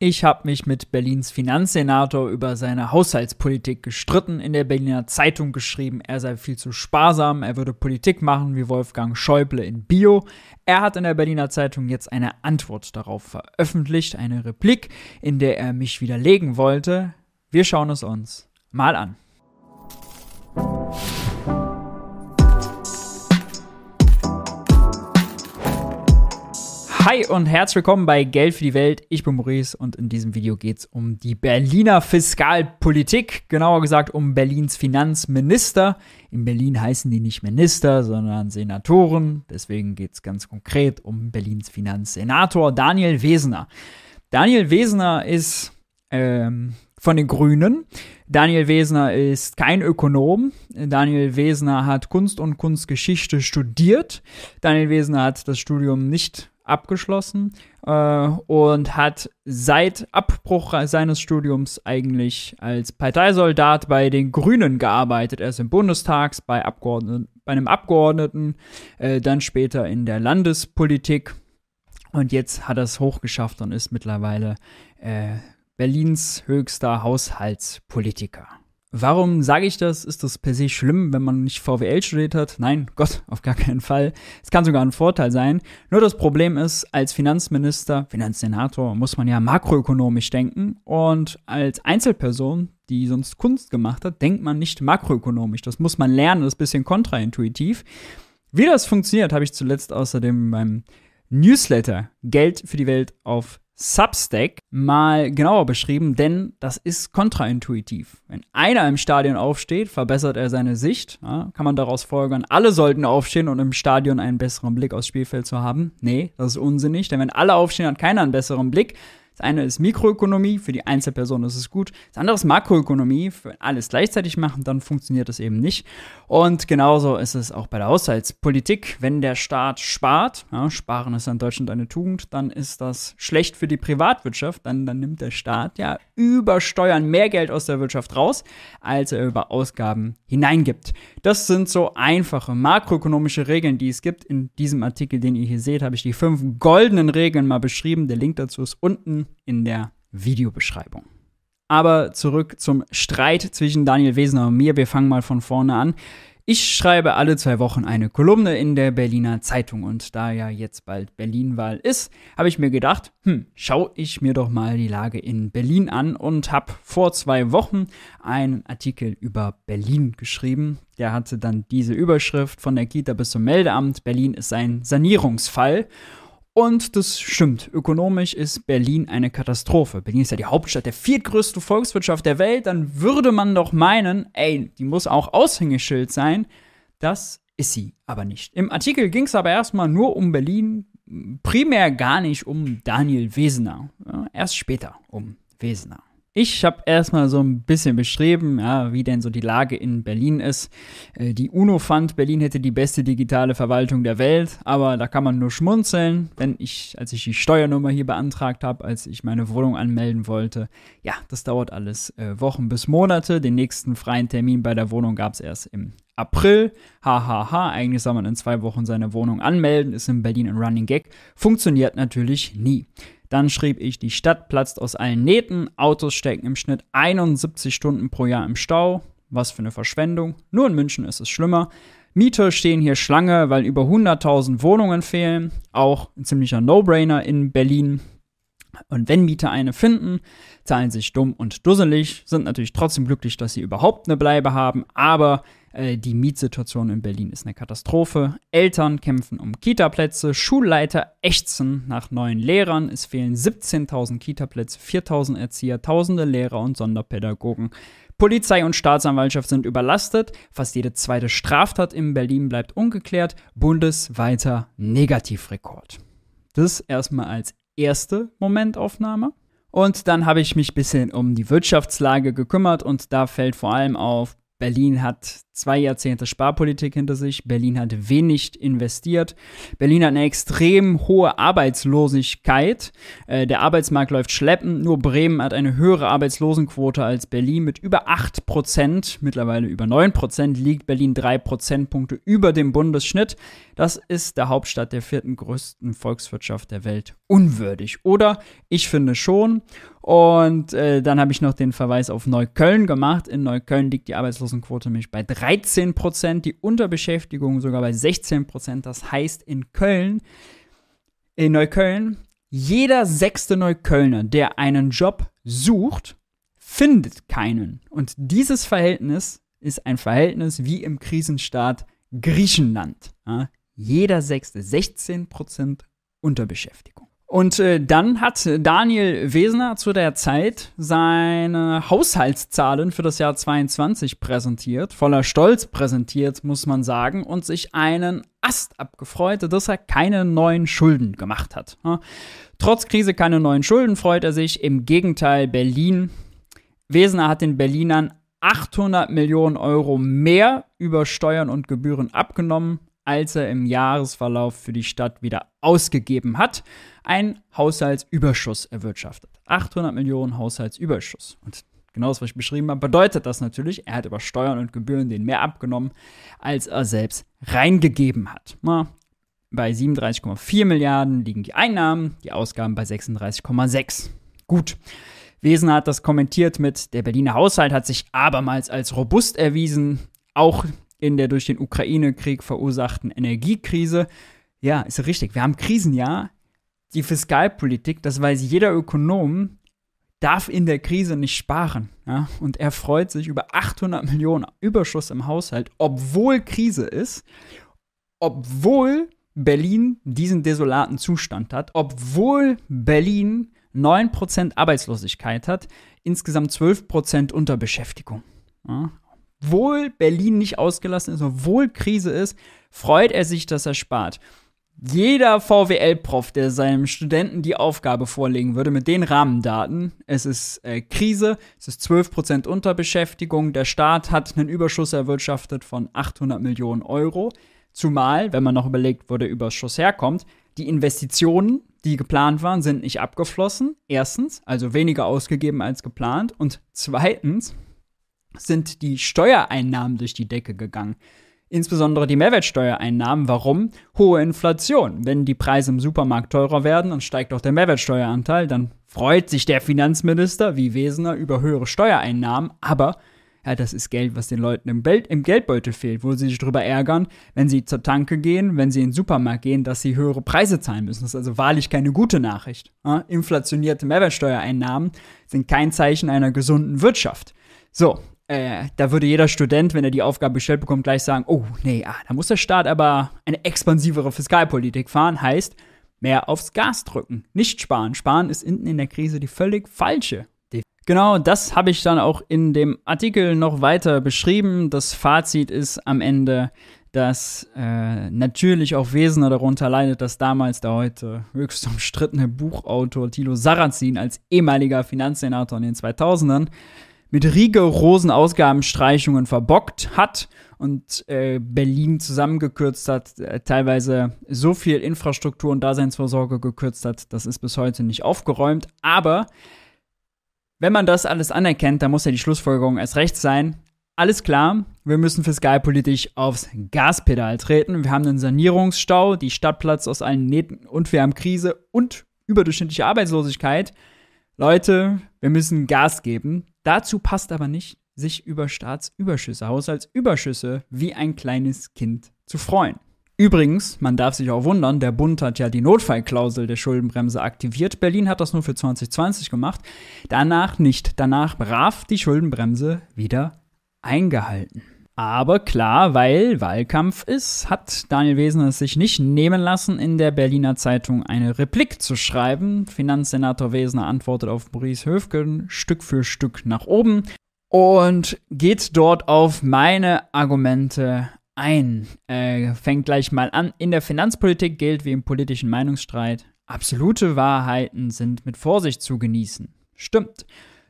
Ich habe mich mit Berlins Finanzsenator über seine Haushaltspolitik gestritten, in der Berliner Zeitung geschrieben, er sei viel zu sparsam, er würde Politik machen wie Wolfgang Schäuble in Bio. Er hat in der Berliner Zeitung jetzt eine Antwort darauf veröffentlicht, eine Replik, in der er mich widerlegen wollte. Wir schauen es uns mal an. Hi und herzlich willkommen bei Geld für die Welt. Ich bin Maurice und in diesem Video geht es um die Berliner Fiskalpolitik, genauer gesagt um Berlins Finanzminister. In Berlin heißen die nicht Minister, sondern Senatoren. Deswegen geht es ganz konkret um Berlins Finanzsenator Daniel Wesener. Daniel Wesener ist ähm, von den Grünen. Daniel Wesener ist kein Ökonom. Daniel Wesener hat Kunst und Kunstgeschichte studiert. Daniel Wesener hat das Studium nicht abgeschlossen äh, und hat seit Abbruch seines Studiums eigentlich als Parteisoldat bei den Grünen gearbeitet. Er ist im Bundestag, bei, bei einem Abgeordneten, äh, dann später in der Landespolitik und jetzt hat er es hochgeschafft und ist mittlerweile äh, Berlins höchster Haushaltspolitiker. Warum sage ich das? Ist das per se schlimm, wenn man nicht VWL studiert hat? Nein, Gott, auf gar keinen Fall. Es kann sogar ein Vorteil sein. Nur das Problem ist, als Finanzminister, Finanzsenator, muss man ja makroökonomisch denken. Und als Einzelperson, die sonst Kunst gemacht hat, denkt man nicht makroökonomisch. Das muss man lernen, das ist ein bisschen kontraintuitiv. Wie das funktioniert, habe ich zuletzt außerdem beim Newsletter Geld für die Welt auf Substack mal genauer beschrieben, denn das ist kontraintuitiv. Wenn einer im Stadion aufsteht, verbessert er seine Sicht. Ja, kann man daraus folgern, alle sollten aufstehen und im Stadion einen besseren Blick aufs Spielfeld zu haben? Nee, das ist unsinnig, denn wenn alle aufstehen, hat keiner einen besseren Blick. Das eine ist Mikroökonomie, für die Einzelperson ist es gut. Das andere ist Makroökonomie, für alles gleichzeitig machen, dann funktioniert das eben nicht. Und genauso ist es auch bei der Haushaltspolitik. Wenn der Staat spart, ja, sparen ist in Deutschland eine Tugend, dann ist das schlecht für die Privatwirtschaft. Dann, dann nimmt der Staat ja über Steuern mehr Geld aus der Wirtschaft raus, als er über Ausgaben hineingibt. Das sind so einfache makroökonomische Regeln, die es gibt. In diesem Artikel, den ihr hier seht, habe ich die fünf goldenen Regeln mal beschrieben. Der Link dazu ist unten in der Videobeschreibung. Aber zurück zum Streit zwischen Daniel Wesener und mir. Wir fangen mal von vorne an. Ich schreibe alle zwei Wochen eine Kolumne in der Berliner Zeitung und da ja jetzt bald Berlinwahl ist, habe ich mir gedacht, hm, schaue ich mir doch mal die Lage in Berlin an und habe vor zwei Wochen einen Artikel über Berlin geschrieben. Der hatte dann diese Überschrift von der Kita bis zum Meldeamt, Berlin ist ein Sanierungsfall. Und das stimmt. Ökonomisch ist Berlin eine Katastrophe. Berlin ist ja die Hauptstadt der viertgrößten Volkswirtschaft der Welt. Dann würde man doch meinen, ey, die muss auch Aushängeschild sein. Das ist sie aber nicht. Im Artikel ging es aber erstmal nur um Berlin, primär gar nicht um Daniel Wesener. Erst später um Wesener. Ich habe erstmal so ein bisschen beschrieben, ja, wie denn so die Lage in Berlin ist. Äh, die UNO fand, Berlin hätte die beste digitale Verwaltung der Welt, aber da kann man nur schmunzeln, wenn ich, als ich die Steuernummer hier beantragt habe, als ich meine Wohnung anmelden wollte. Ja, das dauert alles äh, Wochen bis Monate. Den nächsten freien Termin bei der Wohnung gab es erst im April. Hahaha, eigentlich soll man in zwei Wochen seine Wohnung anmelden, ist in Berlin ein Running Gag. Funktioniert natürlich nie. Dann schrieb ich, die Stadt platzt aus allen Nähten, Autos stecken im Schnitt 71 Stunden pro Jahr im Stau. Was für eine Verschwendung. Nur in München ist es schlimmer. Mieter stehen hier Schlange, weil über 100.000 Wohnungen fehlen. Auch ein ziemlicher No-Brainer in Berlin. Und wenn Mieter eine finden, zahlen sich dumm und dusselig, sind natürlich trotzdem glücklich, dass sie überhaupt eine Bleibe haben, aber äh, die Mietsituation in Berlin ist eine Katastrophe. Eltern kämpfen um Kitaplätze, Schulleiter ächzen nach neuen Lehrern. Es fehlen 17.000 Kitaplätze, 4.000 Erzieher, tausende Lehrer und Sonderpädagogen. Polizei und Staatsanwaltschaft sind überlastet. Fast jede zweite Straftat in Berlin bleibt ungeklärt. Bundesweiter Negativrekord. Das erstmal als erste Momentaufnahme. Und dann habe ich mich ein bisschen um die Wirtschaftslage gekümmert und da fällt vor allem auf, Berlin hat zwei Jahrzehnte Sparpolitik hinter sich. Berlin hat wenig investiert. Berlin hat eine extrem hohe Arbeitslosigkeit. Äh, der Arbeitsmarkt läuft schleppend. Nur Bremen hat eine höhere Arbeitslosenquote als Berlin mit über 8 Prozent. Mittlerweile über 9 Prozent liegt Berlin drei Prozentpunkte über dem Bundesschnitt. Das ist der Hauptstadt der vierten größten Volkswirtschaft der Welt unwürdig. Oder ich finde schon. Und äh, dann habe ich noch den Verweis auf Neukölln gemacht. In Neukölln liegt die Arbeitslosenquote nämlich bei 13 Prozent, die Unterbeschäftigung sogar bei 16 Prozent. Das heißt, in Köln, in Neukölln, jeder sechste Neuköllner, der einen Job sucht, findet keinen. Und dieses Verhältnis ist ein Verhältnis wie im Krisenstaat Griechenland. Ja? Jeder sechste, 16 Prozent Unterbeschäftigung. Und äh, dann hat Daniel Wesner zu der Zeit seine Haushaltszahlen für das Jahr 22 präsentiert, voller Stolz präsentiert, muss man sagen, und sich einen Ast abgefreut, dass er keine neuen Schulden gemacht hat. Trotz Krise keine neuen Schulden freut er sich. Im Gegenteil, Berlin. Wesner hat den Berlinern 800 Millionen Euro mehr über Steuern und Gebühren abgenommen, als er im Jahresverlauf für die Stadt wieder ausgegeben hat ein Haushaltsüberschuss erwirtschaftet. 800 Millionen Haushaltsüberschuss. Und genau das, was ich beschrieben habe, bedeutet das natürlich, er hat über Steuern und Gebühren den mehr abgenommen, als er selbst reingegeben hat. Na, bei 37,4 Milliarden liegen die Einnahmen, die Ausgaben bei 36,6. Gut. Wesen hat das kommentiert mit, der Berliner Haushalt hat sich abermals als robust erwiesen, auch in der durch den Ukraine-Krieg verursachten Energiekrise. Ja, ist richtig. Wir haben Krisenjahr die Fiskalpolitik, das weiß jeder Ökonom, darf in der Krise nicht sparen. Ja? Und er freut sich über 800 Millionen Überschuss im Haushalt, obwohl Krise ist, obwohl Berlin diesen desolaten Zustand hat, obwohl Berlin 9% Arbeitslosigkeit hat, insgesamt 12% Unterbeschäftigung. Ja? Obwohl Berlin nicht ausgelassen ist, obwohl Krise ist, freut er sich, dass er spart jeder VWL-Prof, der seinem Studenten die Aufgabe vorlegen würde mit den Rahmendaten, es ist äh, Krise, es ist 12% Unterbeschäftigung, der Staat hat einen Überschuss erwirtschaftet von 800 Millionen Euro, zumal, wenn man noch überlegt, wo der Überschuss herkommt, die Investitionen, die geplant waren, sind nicht abgeflossen. Erstens, also weniger ausgegeben als geplant. Und zweitens sind die Steuereinnahmen durch die Decke gegangen insbesondere die Mehrwertsteuereinnahmen. Warum? Hohe Inflation. Wenn die Preise im Supermarkt teurer werden, dann steigt auch der Mehrwertsteueranteil, dann freut sich der Finanzminister wie Wesener über höhere Steuereinnahmen, aber ja, das ist Geld, was den Leuten im, Geld, im Geldbeutel fehlt, wo sie sich darüber ärgern, wenn sie zur Tanke gehen, wenn sie in den Supermarkt gehen, dass sie höhere Preise zahlen müssen. Das ist also wahrlich keine gute Nachricht. Ja, inflationierte Mehrwertsteuereinnahmen sind kein Zeichen einer gesunden Wirtschaft. So, äh, da würde jeder Student, wenn er die Aufgabe gestellt bekommt, gleich sagen, oh nee, ah, da muss der Staat aber eine expansivere Fiskalpolitik fahren, heißt mehr aufs Gas drücken, nicht sparen. Sparen ist hinten in der Krise die völlig falsche. Genau, das habe ich dann auch in dem Artikel noch weiter beschrieben. Das Fazit ist am Ende, dass äh, natürlich auch Wesener darunter leidet, dass damals der heute höchst umstrittene Buchautor Thilo Sarrazin als ehemaliger Finanzsenator in den 2000ern mit rigorosen Ausgabenstreichungen verbockt hat und äh, Berlin zusammengekürzt hat, äh, teilweise so viel Infrastruktur und Daseinsvorsorge gekürzt hat, das ist bis heute nicht aufgeräumt. Aber wenn man das alles anerkennt, dann muss ja die Schlussfolgerung erst recht sein. Alles klar, wir müssen fiskalpolitisch aufs Gaspedal treten. Wir haben einen Sanierungsstau, die Stadt platzt aus allen Nähten und wir haben Krise und überdurchschnittliche Arbeitslosigkeit. Leute, wir müssen Gas geben. Dazu passt aber nicht, sich über Staatsüberschüsse, Haushaltsüberschüsse wie ein kleines Kind zu freuen. Übrigens, man darf sich auch wundern, der Bund hat ja die Notfallklausel der Schuldenbremse aktiviert. Berlin hat das nur für 2020 gemacht. Danach nicht. Danach brav die Schuldenbremse wieder eingehalten. Aber klar, weil Wahlkampf ist, hat Daniel Wesner es sich nicht nehmen lassen, in der Berliner Zeitung eine Replik zu schreiben. Finanzsenator Wesner antwortet auf Maurice Höfgen Stück für Stück nach oben und geht dort auf meine Argumente ein. Äh, fängt gleich mal an. In der Finanzpolitik gilt wie im politischen Meinungsstreit, absolute Wahrheiten sind mit Vorsicht zu genießen. Stimmt.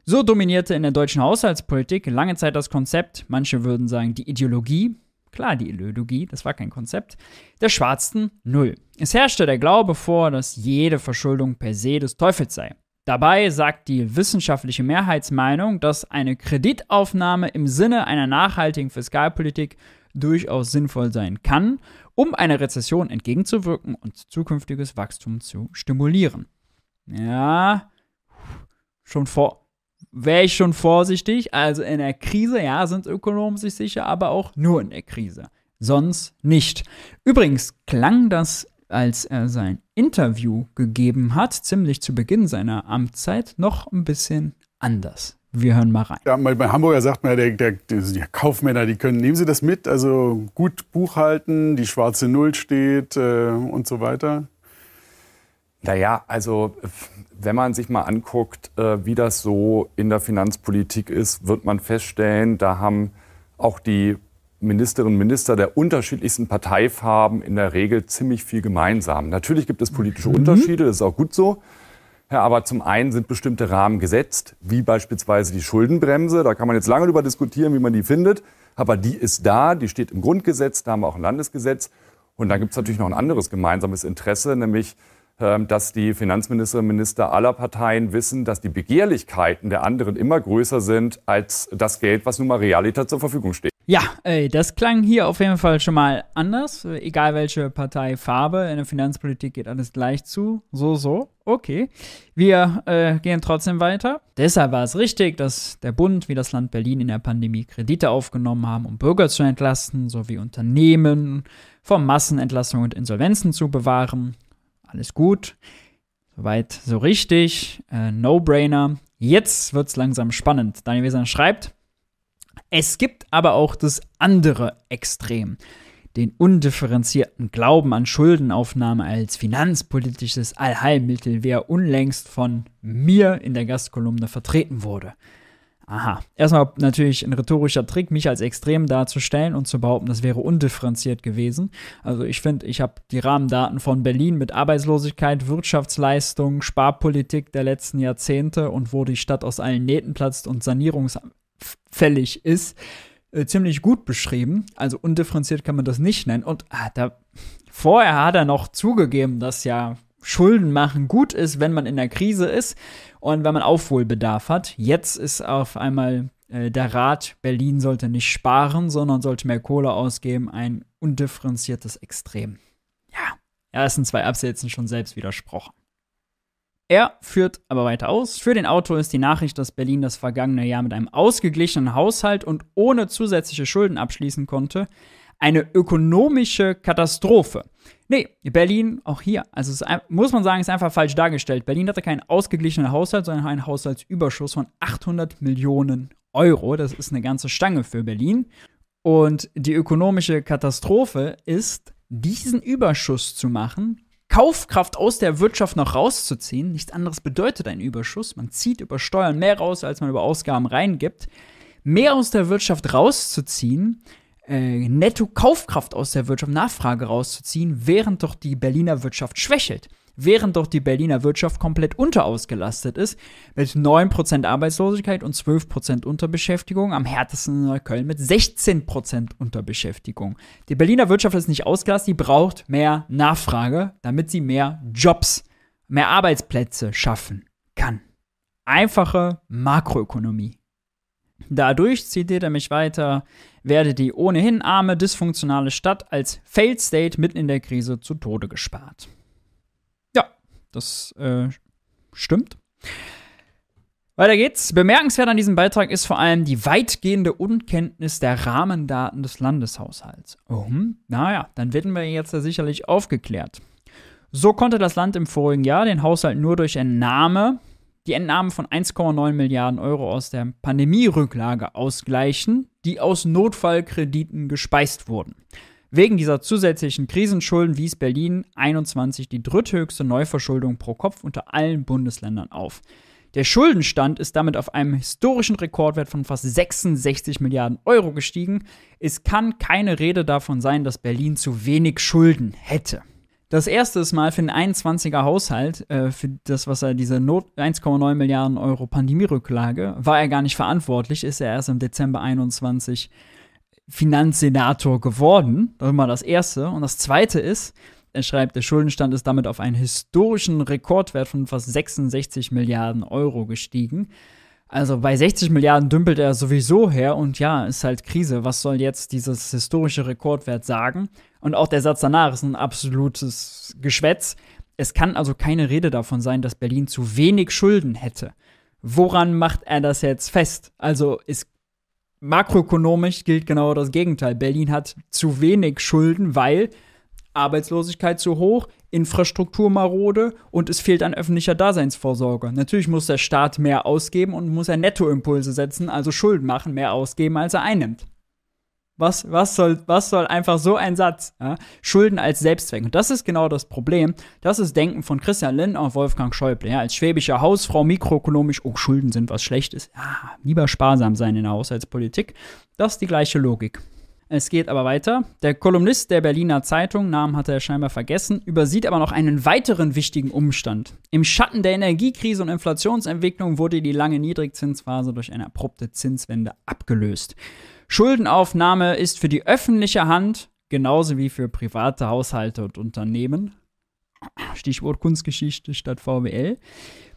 So dominierte in der deutschen Haushaltspolitik lange Zeit das Konzept, manche würden sagen die Ideologie, klar die Ideologie, das war kein Konzept, der schwarzen Null. Es herrschte der Glaube vor, dass jede Verschuldung per se des Teufels sei. Dabei sagt die wissenschaftliche Mehrheitsmeinung, dass eine Kreditaufnahme im Sinne einer nachhaltigen Fiskalpolitik durchaus sinnvoll sein kann, um einer Rezession entgegenzuwirken und zukünftiges Wachstum zu stimulieren. Ja, schon vor, wäre ich schon vorsichtig. Also in der Krise, ja, sind Ökonomen sich sicher, aber auch nur in der Krise. Sonst nicht. Übrigens klang das, als er sein Interview gegeben hat, ziemlich zu Beginn seiner Amtszeit, noch ein bisschen anders. Wir hören mal rein. Ja, bei Hamburger sagt man ja, der, der, die Kaufmänner, die können, nehmen Sie das mit, also gut buchhalten, die schwarze Null steht äh, und so weiter. Naja, also wenn man sich mal anguckt, äh, wie das so in der Finanzpolitik ist, wird man feststellen, da haben auch die Ministerinnen und Minister der unterschiedlichsten Parteifarben in der Regel ziemlich viel gemeinsam. Natürlich gibt es politische mhm. Unterschiede, das ist auch gut so. Ja, aber zum einen sind bestimmte Rahmen gesetzt, wie beispielsweise die Schuldenbremse. Da kann man jetzt lange darüber diskutieren, wie man die findet. Aber die ist da, die steht im Grundgesetz, da haben wir auch ein Landesgesetz. Und dann gibt es natürlich noch ein anderes gemeinsames Interesse, nämlich dass die Finanzministerinnen und Minister aller Parteien wissen, dass die Begehrlichkeiten der anderen immer größer sind als das Geld, was nun mal realiter zur Verfügung steht. Ja, ey, das klang hier auf jeden Fall schon mal anders. Egal welche Parteifarbe, in der Finanzpolitik geht alles gleich zu. So, so. Okay. Wir äh, gehen trotzdem weiter. Deshalb war es richtig, dass der Bund wie das Land Berlin in der Pandemie Kredite aufgenommen haben, um Bürger zu entlasten, sowie Unternehmen vor Massenentlassungen und Insolvenzen zu bewahren alles gut. Soweit so richtig. Äh, No-Brainer. Jetzt wird es langsam spannend. Daniel Weser schreibt, es gibt aber auch das andere Extrem. Den undifferenzierten Glauben an Schuldenaufnahme als finanzpolitisches Allheilmittel, wie er unlängst von mir in der Gastkolumne vertreten wurde. Aha. Erstmal natürlich ein rhetorischer Trick, mich als extrem darzustellen und zu behaupten, das wäre undifferenziert gewesen. Also ich finde, ich habe die Rahmendaten von Berlin mit Arbeitslosigkeit, Wirtschaftsleistung, Sparpolitik der letzten Jahrzehnte und wo die Stadt aus allen Nähten platzt und sanierungsfällig ist, äh, ziemlich gut beschrieben. Also undifferenziert kann man das nicht nennen. Und ah, da, vorher hat er noch zugegeben, dass ja Schulden machen gut ist, wenn man in der Krise ist und wenn man Aufholbedarf hat. Jetzt ist auf einmal äh, der Rat, Berlin sollte nicht sparen, sondern sollte mehr Kohle ausgeben, ein undifferenziertes Extrem. Ja, er ist in zwei Absätzen schon selbst widersprochen. Er führt aber weiter aus. Für den Autor ist die Nachricht, dass Berlin das vergangene Jahr mit einem ausgeglichenen Haushalt und ohne zusätzliche Schulden abschließen konnte, eine ökonomische Katastrophe. Nee, Berlin, auch hier, also es, muss man sagen, ist einfach falsch dargestellt. Berlin hatte keinen ausgeglichenen Haushalt, sondern einen Haushaltsüberschuss von 800 Millionen Euro. Das ist eine ganze Stange für Berlin. Und die ökonomische Katastrophe ist, diesen Überschuss zu machen, Kaufkraft aus der Wirtschaft noch rauszuziehen. Nichts anderes bedeutet ein Überschuss. Man zieht über Steuern mehr raus, als man über Ausgaben reingibt. Mehr aus der Wirtschaft rauszuziehen, äh, Netto-Kaufkraft aus der Wirtschaft, Nachfrage rauszuziehen, während doch die Berliner Wirtschaft schwächelt. Während doch die Berliner Wirtschaft komplett unterausgelastet ist, mit 9% Arbeitslosigkeit und 12% Unterbeschäftigung, am härtesten in Neukölln mit 16% Unterbeschäftigung. Die Berliner Wirtschaft ist nicht ausgelastet, die braucht mehr Nachfrage, damit sie mehr Jobs, mehr Arbeitsplätze schaffen kann. Einfache Makroökonomie. Dadurch, zitiert er mich weiter, werde die ohnehin arme, dysfunktionale Stadt als Failed State mitten in der Krise zu Tode gespart. Ja, das äh, stimmt. Weiter geht's. Bemerkenswert an diesem Beitrag ist vor allem die weitgehende Unkenntnis der Rahmendaten des Landeshaushalts. Oh, hm, naja, dann werden wir jetzt ja sicherlich aufgeklärt. So konnte das Land im vorigen Jahr den Haushalt nur durch Entnahme die Entnahmen von 1,9 Milliarden Euro aus der Pandemierücklage ausgleichen, die aus Notfallkrediten gespeist wurden. Wegen dieser zusätzlichen Krisenschulden wies Berlin 21 die dritthöchste Neuverschuldung pro Kopf unter allen Bundesländern auf. Der Schuldenstand ist damit auf einem historischen Rekordwert von fast 66 Milliarden Euro gestiegen. Es kann keine Rede davon sein, dass Berlin zu wenig Schulden hätte. Das erste ist mal für den 21er Haushalt, äh, für das, was er diese Not 1,9 Milliarden Euro Pandemierücklage, war er gar nicht verantwortlich, ist er erst im Dezember 21 Finanzsenator geworden. Das ist mal das erste. Und das zweite ist, er schreibt, der Schuldenstand ist damit auf einen historischen Rekordwert von fast 66 Milliarden Euro gestiegen. Also bei 60 Milliarden dümpelt er sowieso her und ja, ist halt Krise. Was soll jetzt dieses historische Rekordwert sagen? Und auch der Satz danach ist ein absolutes Geschwätz. Es kann also keine Rede davon sein, dass Berlin zu wenig Schulden hätte. Woran macht er das jetzt fest? Also ist makroökonomisch gilt genau das Gegenteil. Berlin hat zu wenig Schulden, weil Arbeitslosigkeit zu hoch, Infrastruktur marode und es fehlt an öffentlicher Daseinsvorsorge. Natürlich muss der Staat mehr ausgeben und muss er Nettoimpulse setzen, also Schulden machen, mehr ausgeben, als er einnimmt. Was, was, soll, was soll einfach so ein Satz? Ja? Schulden als Selbstzweck. Und das ist genau das Problem. Das ist Denken von Christian Lindner und Wolfgang Schäuble. Ja? Als schwäbische Hausfrau mikroökonomisch, oh, Schulden sind was Schlechtes. Ja, lieber sparsam sein in der Haushaltspolitik. Das ist die gleiche Logik. Es geht aber weiter. Der Kolumnist der Berliner Zeitung, Namen hatte er scheinbar vergessen, übersieht aber noch einen weiteren wichtigen Umstand. Im Schatten der Energiekrise und Inflationsentwicklung wurde die lange Niedrigzinsphase durch eine abrupte Zinswende abgelöst. Schuldenaufnahme ist für die öffentliche Hand genauso wie für private Haushalte und Unternehmen, Stichwort Kunstgeschichte statt VWL,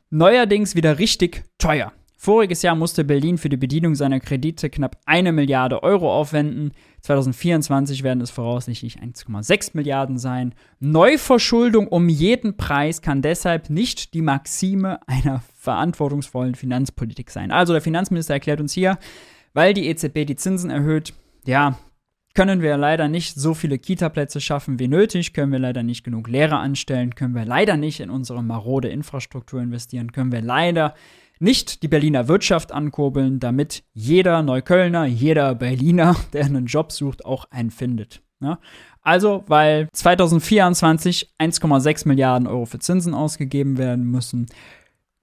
neuerdings wieder richtig teuer. Voriges Jahr musste Berlin für die Bedienung seiner Kredite knapp eine Milliarde Euro aufwenden. 2024 werden es voraussichtlich 1,6 Milliarden sein. Neuverschuldung um jeden Preis kann deshalb nicht die Maxime einer verantwortungsvollen Finanzpolitik sein. Also der Finanzminister erklärt uns hier, weil die EZB die Zinsen erhöht, ja, können wir leider nicht so viele Kita-Plätze schaffen wie nötig, können wir leider nicht genug Lehrer anstellen, können wir leider nicht in unsere marode Infrastruktur investieren, können wir leider nicht die Berliner Wirtschaft ankurbeln, damit jeder Neuköllner, jeder Berliner, der einen Job sucht, auch einen findet. Ja? Also, weil 2024 1,6 Milliarden Euro für Zinsen ausgegeben werden müssen,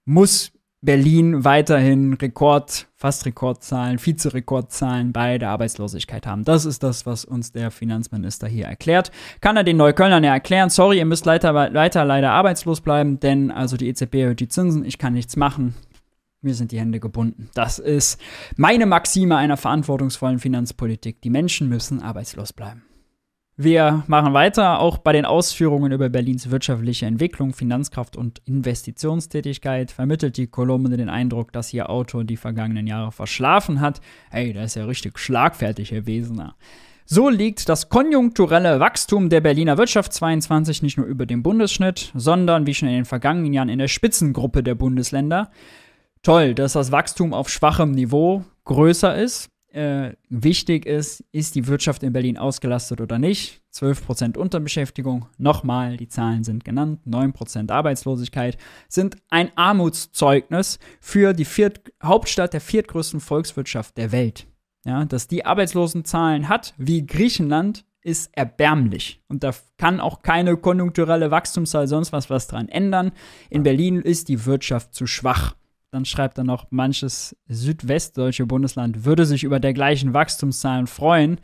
muss Berlin weiterhin Rekord, fast Rekordzahlen, Vizerekordzahlen bei der Arbeitslosigkeit haben. Das ist das, was uns der Finanzminister hier erklärt. Kann er den Neuköllnern ja erklären, sorry, ihr müsst weiter, weiter leider arbeitslos bleiben, denn also die EZB erhöht die Zinsen, ich kann nichts machen mir sind die Hände gebunden. Das ist meine Maxime einer verantwortungsvollen Finanzpolitik. Die Menschen müssen arbeitslos bleiben. Wir machen weiter, auch bei den Ausführungen über Berlins wirtschaftliche Entwicklung, Finanzkraft und Investitionstätigkeit vermittelt die Kolumne den Eindruck, dass ihr Autor die vergangenen Jahre verschlafen hat. Ey, der ist ja richtig schlagfertig, Herr Wesener. So liegt das konjunkturelle Wachstum der Berliner Wirtschaft 22 nicht nur über dem Bundesschnitt, sondern wie schon in den vergangenen Jahren in der Spitzengruppe der Bundesländer toll, dass das Wachstum auf schwachem Niveau größer ist. Äh, wichtig ist, ist die Wirtschaft in Berlin ausgelastet oder nicht. 12% Unterbeschäftigung, nochmal, die Zahlen sind genannt, 9% Arbeitslosigkeit sind ein Armutszeugnis für die Viert Hauptstadt der viertgrößten Volkswirtschaft der Welt. Ja, dass die Arbeitslosenzahlen hat, wie Griechenland, ist erbärmlich. Und da kann auch keine konjunkturelle Wachstumszahl sonst was, was dran ändern. In Berlin ist die Wirtschaft zu schwach. Dann schreibt er noch, manches südwestdeutsche Bundesland würde sich über dergleichen Wachstumszahlen freuen.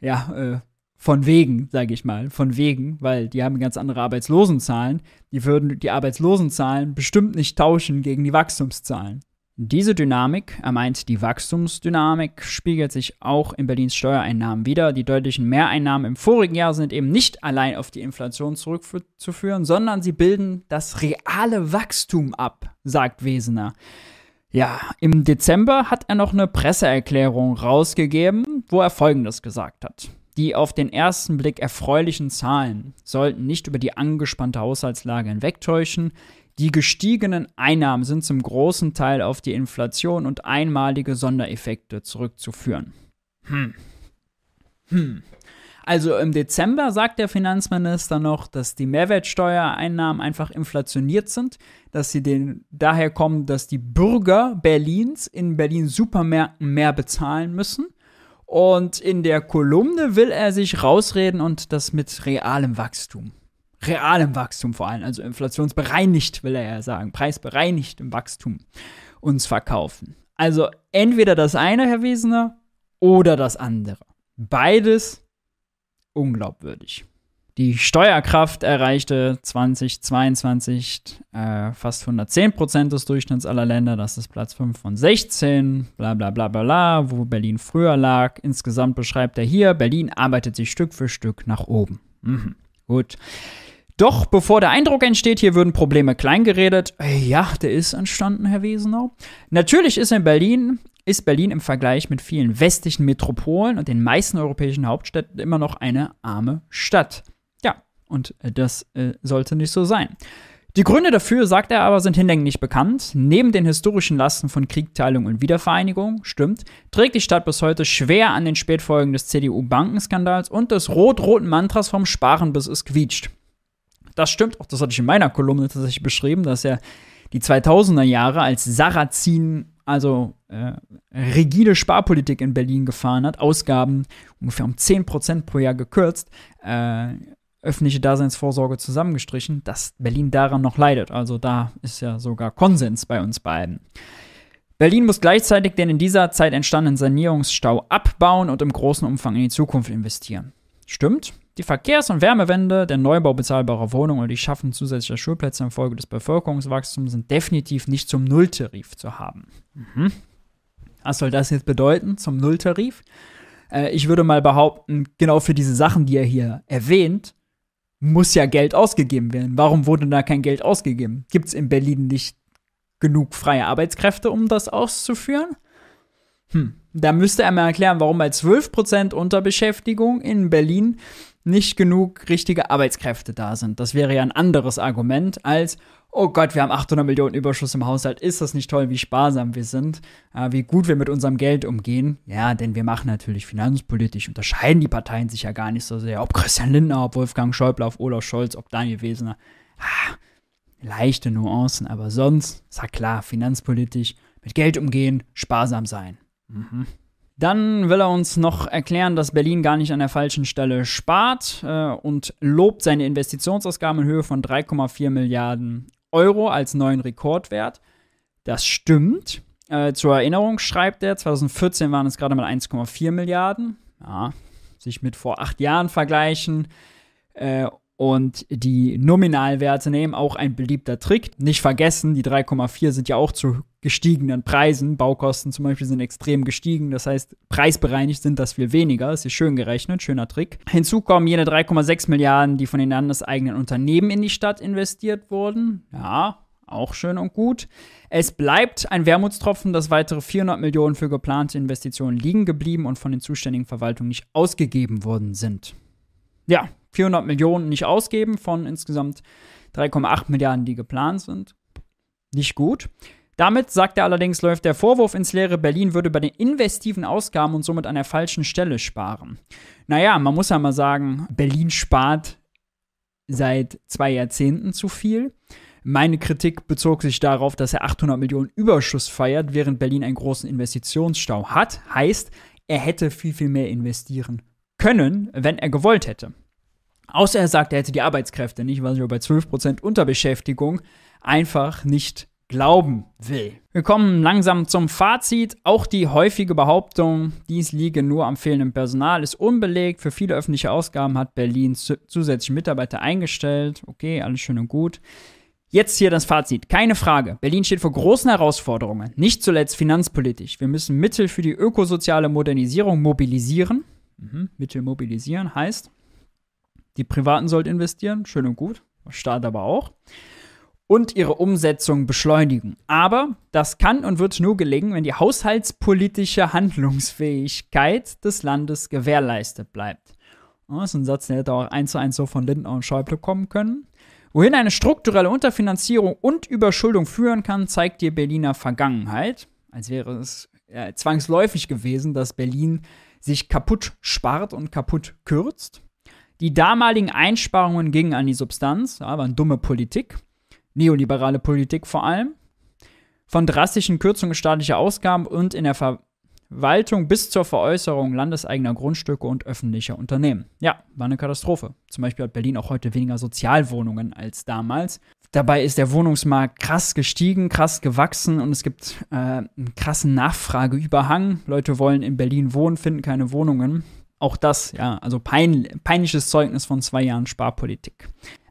Ja, äh, von wegen, sage ich mal, von wegen, weil die haben ganz andere Arbeitslosenzahlen. Die würden die Arbeitslosenzahlen bestimmt nicht tauschen gegen die Wachstumszahlen. Diese Dynamik, er meint die Wachstumsdynamik, spiegelt sich auch in Berlins Steuereinnahmen wider. Die deutlichen Mehreinnahmen im vorigen Jahr sind eben nicht allein auf die Inflation zurückzuführen, sondern sie bilden das reale Wachstum ab, sagt Wesener. Ja, im Dezember hat er noch eine Presseerklärung rausgegeben, wo er Folgendes gesagt hat. Die auf den ersten Blick erfreulichen Zahlen sollten nicht über die angespannte Haushaltslage hinwegtäuschen. Die gestiegenen Einnahmen sind zum großen Teil auf die Inflation und einmalige Sondereffekte zurückzuführen. Hm. Hm. Also im Dezember sagt der Finanzminister noch, dass die Mehrwertsteuereinnahmen einfach inflationiert sind, dass sie den, daher kommen, dass die Bürger Berlins in Berlin Supermärkten mehr bezahlen müssen. Und in der Kolumne will er sich rausreden und das mit realem Wachstum realem Wachstum vor allem, also inflationsbereinigt, will er ja sagen, preisbereinigt im Wachstum uns verkaufen. Also entweder das eine, Herr Wesener, oder das andere. Beides unglaubwürdig. Die Steuerkraft erreichte 2022 äh, fast 110 Prozent des Durchschnitts aller Länder. Das ist Platz 5 von 16. Bla bla bla bla bla, wo Berlin früher lag. Insgesamt beschreibt er hier, Berlin arbeitet sich Stück für Stück nach oben. Mhm. Gut. Doch bevor der Eindruck entsteht, hier würden Probleme kleingeredet, äh, ja, der ist entstanden, Herr Wesenau. Natürlich ist in Berlin, ist Berlin im Vergleich mit vielen westlichen Metropolen und den meisten europäischen Hauptstädten immer noch eine arme Stadt. Und äh, das äh, sollte nicht so sein. Die Gründe dafür, sagt er aber, sind hinlänglich bekannt. Neben den historischen Lasten von Krieg, Teilung und Wiedervereinigung, stimmt, trägt die Stadt bis heute schwer an den Spätfolgen des CDU-Bankenskandals und des rot-roten Mantras vom Sparen bis es quietscht. Das stimmt, auch das hatte ich in meiner Kolumne tatsächlich beschrieben, dass er die 2000er Jahre als Sarrazin, also äh, rigide Sparpolitik in Berlin gefahren hat, Ausgaben ungefähr um 10% pro Jahr gekürzt, äh, öffentliche Daseinsvorsorge zusammengestrichen, dass Berlin daran noch leidet. Also da ist ja sogar Konsens bei uns beiden. Berlin muss gleichzeitig den in dieser Zeit entstandenen Sanierungsstau abbauen und im großen Umfang in die Zukunft investieren. Stimmt. Die Verkehrs- und Wärmewende, der Neubau bezahlbarer Wohnungen und die Schaffung zusätzlicher Schulplätze infolge des Bevölkerungswachstums sind definitiv nicht zum Nulltarif zu haben. Mhm. Was soll das jetzt bedeuten, zum Nulltarif? Äh, ich würde mal behaupten, genau für diese Sachen, die er hier erwähnt, muss ja Geld ausgegeben werden. Warum wurde da kein Geld ausgegeben? Gibt es in Berlin nicht genug freie Arbeitskräfte, um das auszuführen? Hm, da müsste er mal erklären, warum bei 12% Unterbeschäftigung in Berlin nicht genug richtige Arbeitskräfte da sind. Das wäre ja ein anderes Argument als, oh Gott, wir haben 800 Millionen Überschuss im Haushalt, ist das nicht toll, wie sparsam wir sind, äh, wie gut wir mit unserem Geld umgehen? Ja, denn wir machen natürlich finanzpolitisch, unterscheiden die Parteien sich ja gar nicht so sehr, ob Christian Lindner, ob Wolfgang Schäuble, ob Olaf Scholz, ob Daniel Wesener. Ah, leichte Nuancen, aber sonst, ja klar, finanzpolitisch, mit Geld umgehen, sparsam sein. Mhm. Dann will er uns noch erklären, dass Berlin gar nicht an der falschen Stelle spart äh, und lobt seine Investitionsausgaben in Höhe von 3,4 Milliarden Euro als neuen Rekordwert. Das stimmt. Äh, zur Erinnerung schreibt er, 2014 waren es gerade mal 1,4 Milliarden. Ja, sich mit vor acht Jahren vergleichen. Äh, und die Nominalwerte nehmen, auch ein beliebter Trick. Nicht vergessen, die 3,4 sind ja auch zu gestiegenen Preisen. Baukosten zum Beispiel sind extrem gestiegen. Das heißt, preisbereinigt sind das viel weniger. Das ist schön gerechnet, schöner Trick. Hinzu kommen jene 3,6 Milliarden, die von den landeseigenen Unternehmen in die Stadt investiert wurden. Ja, auch schön und gut. Es bleibt ein Wermutstropfen, dass weitere 400 Millionen für geplante Investitionen liegen geblieben und von den zuständigen Verwaltungen nicht ausgegeben worden sind. Ja, 400 Millionen nicht ausgeben von insgesamt 3,8 Milliarden, die geplant sind. Nicht gut. Damit, sagt er allerdings, läuft der Vorwurf ins Leere, Berlin würde bei den investiven Ausgaben und somit an der falschen Stelle sparen. Naja, man muss ja mal sagen, Berlin spart seit zwei Jahrzehnten zu viel. Meine Kritik bezog sich darauf, dass er 800 Millionen Überschuss feiert, während Berlin einen großen Investitionsstau hat. Heißt, er hätte viel, viel mehr investieren können, wenn er gewollt hätte. Außer er sagt, er hätte die Arbeitskräfte nicht, was ich bei 12% Unterbeschäftigung einfach nicht glauben will. Wir kommen langsam zum Fazit. Auch die häufige Behauptung, dies liege nur am fehlenden Personal, ist unbelegt. Für viele öffentliche Ausgaben hat Berlin zusätzliche Mitarbeiter eingestellt. Okay, alles schön und gut. Jetzt hier das Fazit. Keine Frage. Berlin steht vor großen Herausforderungen. Nicht zuletzt finanzpolitisch. Wir müssen Mittel für die ökosoziale Modernisierung mobilisieren. Mhm. Mittel mobilisieren heißt, die Privaten sollten investieren, schön und gut, Staat aber auch. Und ihre Umsetzung beschleunigen. Aber das kann und wird nur gelingen, wenn die haushaltspolitische Handlungsfähigkeit des Landes gewährleistet bleibt. Das ist ein Satz, der hätte auch eins zu eins so von Lindner und Schäuble kommen können. Wohin eine strukturelle Unterfinanzierung und Überschuldung führen kann, zeigt die Berliner Vergangenheit. Als wäre es äh, zwangsläufig gewesen, dass Berlin sich kaputt spart und kaputt kürzt. Die damaligen Einsparungen gingen an die Substanz, ja, waren dumme Politik, neoliberale Politik vor allem, von drastischen Kürzungen staatlicher Ausgaben und in der Verwaltung bis zur Veräußerung landeseigener Grundstücke und öffentlicher Unternehmen. Ja, war eine Katastrophe. Zum Beispiel hat Berlin auch heute weniger Sozialwohnungen als damals. Dabei ist der Wohnungsmarkt krass gestiegen, krass gewachsen und es gibt äh, einen krassen Nachfrageüberhang. Leute wollen in Berlin wohnen, finden keine Wohnungen. Auch das, ja, also pein, peinliches Zeugnis von zwei Jahren Sparpolitik.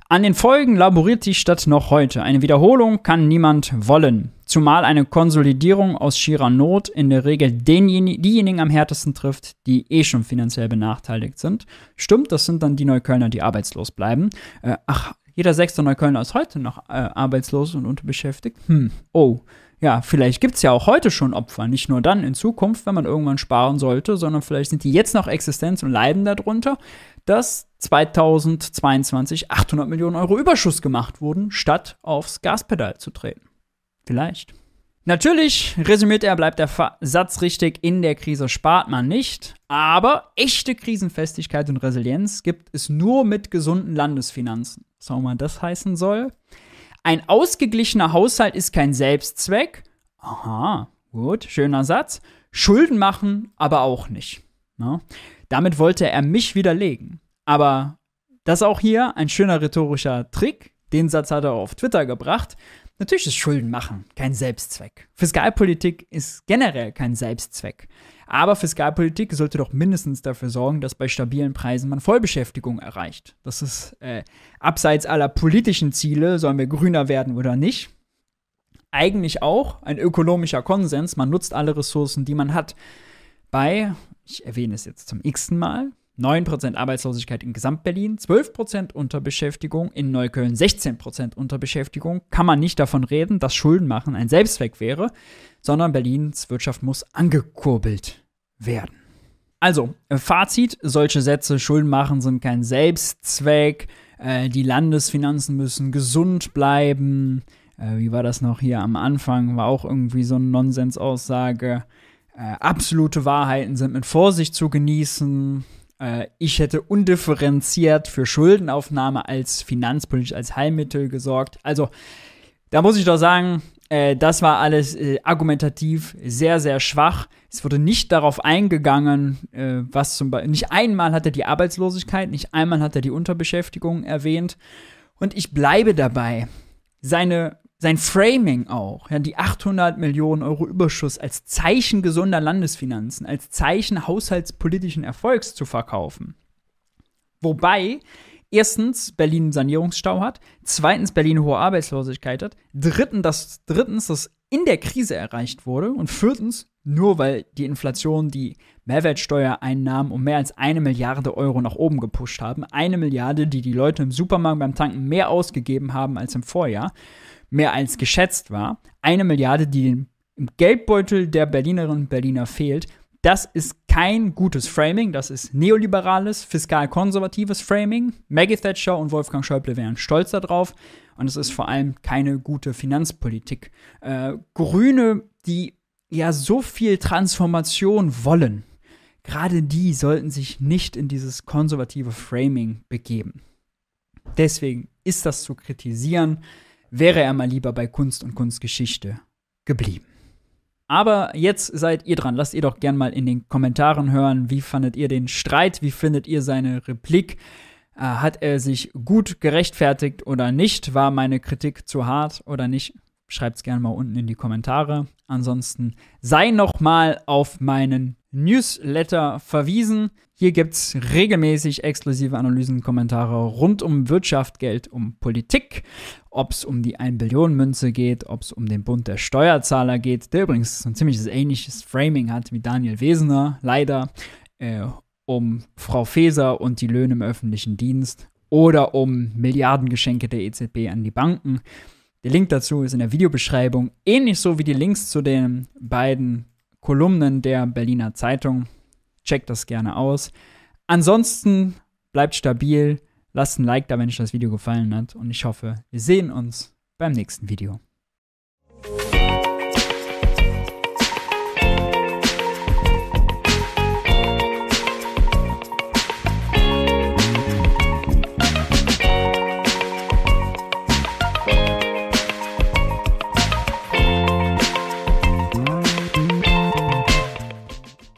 An den Folgen laboriert die Stadt noch heute. Eine Wiederholung kann niemand wollen. Zumal eine Konsolidierung aus schierer Not in der Regel denjenigen, diejenigen am härtesten trifft, die eh schon finanziell benachteiligt sind. Stimmt, das sind dann die Neuköllner, die arbeitslos bleiben. Äh, ach, jeder sechste Neuköllner ist heute noch äh, arbeitslos und unterbeschäftigt. Hm, oh. Ja, vielleicht gibt es ja auch heute schon Opfer, nicht nur dann in Zukunft, wenn man irgendwann sparen sollte, sondern vielleicht sind die jetzt noch Existenz und leiden darunter dass 2022 800 Millionen Euro Überschuss gemacht wurden, statt aufs Gaspedal zu treten. Vielleicht. Natürlich, resümiert er, bleibt der Satz richtig, in der Krise spart man nicht, aber echte Krisenfestigkeit und Resilienz gibt es nur mit gesunden Landesfinanzen. Was auch immer das heißen soll. Ein ausgeglichener Haushalt ist kein Selbstzweck. Aha, gut, schöner Satz. Schulden machen aber auch nicht. Ne? Damit wollte er mich widerlegen. Aber das auch hier ein schöner rhetorischer Trick. Den Satz hat er auf Twitter gebracht. Natürlich ist Schulden machen kein Selbstzweck. Fiskalpolitik ist generell kein Selbstzweck. Aber Fiskalpolitik sollte doch mindestens dafür sorgen, dass bei stabilen Preisen man Vollbeschäftigung erreicht. Das ist äh, abseits aller politischen Ziele, sollen wir grüner werden oder nicht. Eigentlich auch ein ökonomischer Konsens. Man nutzt alle Ressourcen, die man hat. Bei ich erwähne es jetzt zum x-ten Mal, 9% Arbeitslosigkeit in Gesamtberlin, 12% Unterbeschäftigung, in Neukölln 16% Unterbeschäftigung, kann man nicht davon reden, dass Schuldenmachen ein Selbstzweck wäre, sondern Berlins Wirtschaft muss angekurbelt werden. Also, äh, Fazit, solche Sätze, Schulden machen sind kein Selbstzweck, äh, die Landesfinanzen müssen gesund bleiben, äh, wie war das noch hier am Anfang, war auch irgendwie so eine Nonsensaussage. Äh, absolute Wahrheiten sind mit Vorsicht zu genießen. Äh, ich hätte undifferenziert für Schuldenaufnahme als finanzpolitisch als Heilmittel gesorgt. Also, da muss ich doch sagen, äh, das war alles äh, argumentativ sehr, sehr schwach. Es wurde nicht darauf eingegangen, äh, was zum Beispiel, nicht einmal hat er die Arbeitslosigkeit, nicht einmal hat er die Unterbeschäftigung erwähnt. Und ich bleibe dabei. Seine sein Framing auch, ja, die 800 Millionen Euro Überschuss als Zeichen gesunder Landesfinanzen, als Zeichen haushaltspolitischen Erfolgs zu verkaufen. Wobei erstens Berlin einen Sanierungsstau hat, zweitens Berlin hohe Arbeitslosigkeit hat, drittens, dass, drittens, dass in der Krise erreicht wurde und viertens, nur weil die Inflation die Mehrwertsteuereinnahmen um mehr als eine Milliarde Euro nach oben gepusht haben. Eine Milliarde, die die Leute im Supermarkt beim Tanken mehr ausgegeben haben als im Vorjahr mehr als geschätzt war. Eine Milliarde, die im Geldbeutel der Berlinerinnen und Berliner fehlt. Das ist kein gutes Framing, das ist neoliberales, fiskal-konservatives Framing. Maggie Thatcher und Wolfgang Schäuble wären stolz darauf. Und es ist vor allem keine gute Finanzpolitik. Äh, Grüne, die ja so viel Transformation wollen, gerade die sollten sich nicht in dieses konservative Framing begeben. Deswegen ist das zu kritisieren wäre er mal lieber bei Kunst und Kunstgeschichte geblieben. Aber jetzt seid ihr dran. Lasst ihr doch gern mal in den Kommentaren hören, wie fandet ihr den Streit, wie findet ihr seine Replik? Äh, hat er sich gut gerechtfertigt oder nicht? War meine Kritik zu hart oder nicht? Schreibt es gerne mal unten in die Kommentare. Ansonsten sei noch mal auf meinen Newsletter verwiesen. Hier gibt es regelmäßig exklusive Analysen, Kommentare rund um Wirtschaft, Geld, um Politik, ob es um die 1 Billion Münze geht, ob es um den Bund der Steuerzahler geht, der übrigens ein ziemliches ähnliches Framing hat wie Daniel Wesener, leider, äh, um Frau Faeser und die Löhne im öffentlichen Dienst oder um Milliardengeschenke der EZB an die Banken. Der Link dazu ist in der Videobeschreibung, ähnlich so wie die Links zu den beiden Kolumnen der Berliner Zeitung. Checkt das gerne aus. Ansonsten bleibt stabil, lasst ein Like da, wenn euch das Video gefallen hat und ich hoffe, wir sehen uns beim nächsten Video.